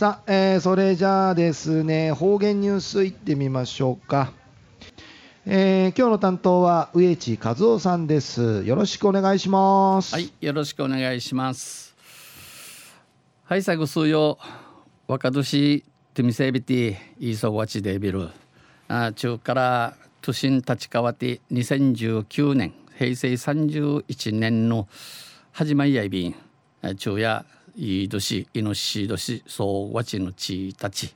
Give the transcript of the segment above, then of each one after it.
さあ、えー、それじゃあですね、方言ニュースいってみましょうか。えー、今日の担当は植地和夫さんです。よろしくお願いします。はい、よろしくお願いします。はい、最後数曜若年テミセビティイーソワチデビルあ中から都心立川って2019年平成31年の始まりやいびん昼夜いい年いのし年そうわちのちたち。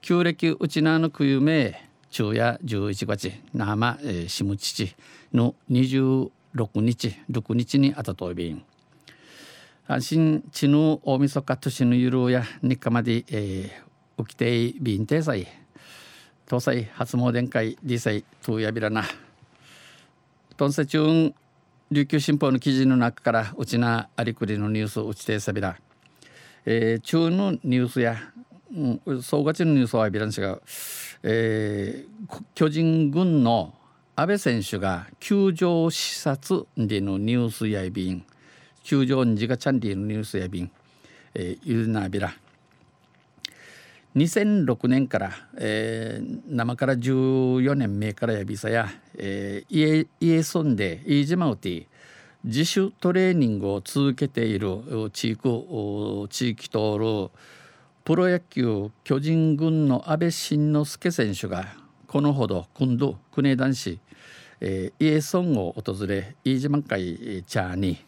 旧暦うちなのくゆめ昼夜11月那覇、えー、下父の26日6日にあたといびん。安心地の大晦日年のゆるや日課まで、えー、起きていびんてさい。東西初詣会理祭とやびらな。トンセチュン琉球新報の記事の中からうちなありくりのニュースを打ちてさびら、えー、中のニュースや、うん、総勝ちのニュースはビランシが、えー、巨人軍の安倍選手が球場視察でのニュースやびん。球場にじがチャンリーのニュースやびん、えー、ゆるなびら。2006年から、えー、生から14年目からやびさや、えー、家家住んで飯島うて自主トレーニングを続けている地域地域通るプロ野球巨人軍の安倍晋之助選手がこのほど今度国枝男子、えー、家村を訪れ飯島会チャーに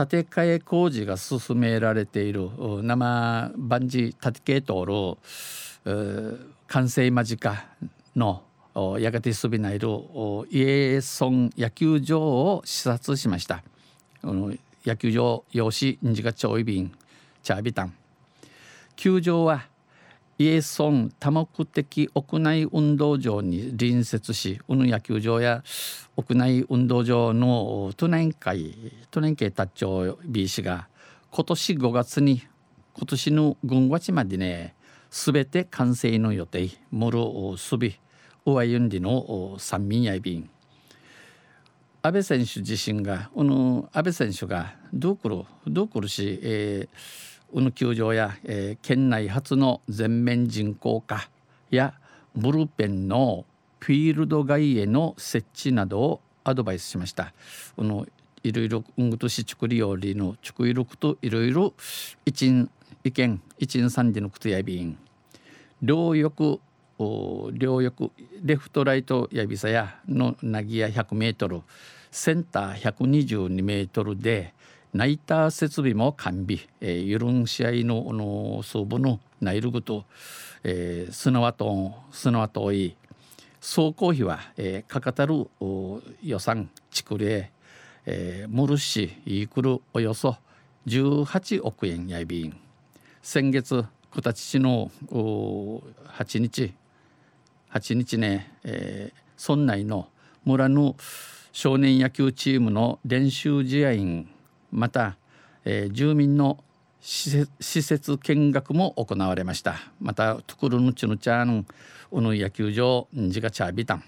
建て替え工事が進められている生万事建て系道路完成間近のやがてすびないる家村野球場を視察しました。野球場用紙日がちょいびんチャービタン球場はイエソン多目的屋内運動場に隣接しこの野球場や屋内運動場の都年会都年系達長 B 氏が今年5月に今年の軍月までね全て完成の予定モルスビウワユンリの三民やいびん。安倍選手自身がこの安倍選手がどうくるどうくるし、えー宇野球場や、えー、県内初の全面人工化やブルペンのフィールド外への設置などをアドバイスしました。このいろいろうんとしちくりよりのちくいることいろいろ一意見一ん三時のことやびん両翼両翼レフトライトやびさやのなぎや100メートルセンター122メートルでナイター設備も完備、えー、ユルン試合のの総部のナイルグと、えー、スナワトンスナワトイ総工費は、えー、かかたる予算築例、えー、モルシイクルおよそ18億円やいびん。先月九田父の8日8日ね、えー、村内の村の少年野球チームの練習試合員また、えー、住民の施設見学も行われました。またトゥクルヌチュヌチャンウヌ野球場ジガチャビタン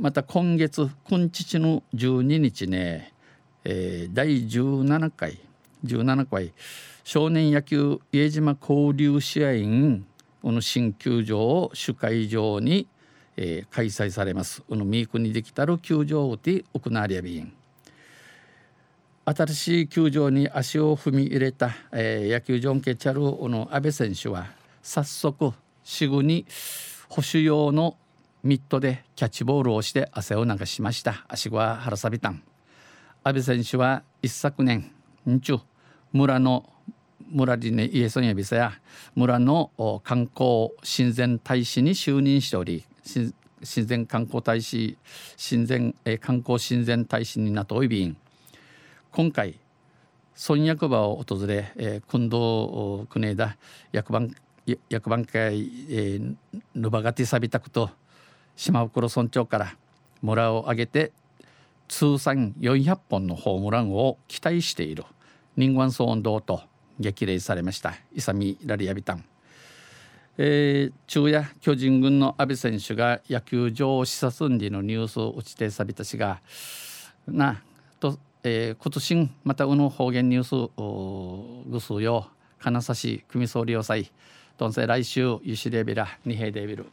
また今月今日の12日ね、えー、第17回17回少年野球家島交流試合員この新球場を主会場に、えー、開催されます。このミークにできたる球場で行われびん。新しい球場に足を踏み入れた、えー、野球場ケチャルの阿部選手は早速すぐに保守用のミットでキャッチボールをして汗を流しました。足は腹さびたん。阿部選手は一昨年日村の村にねイエソンヤビサや村の観光親善大使に就任しており親善観光大使親善、えー、観光親善大使になっておいびん今回村役場を訪れ、えー、近藤国枝役番役番会、えー、ぬばがてさびたくと島袋村長から村を挙げて通算400本のホームランを期待している人間騒音堂と激励されました勇ラリアビタン、えー、昼夜巨人軍の阿部選手が野球場を視察んでのニュースを打ちてさびたしがなえー、今年またうの方言ニュースぐすよ金指組総理要塞どんせ来週ゆしレビラ二平デビル。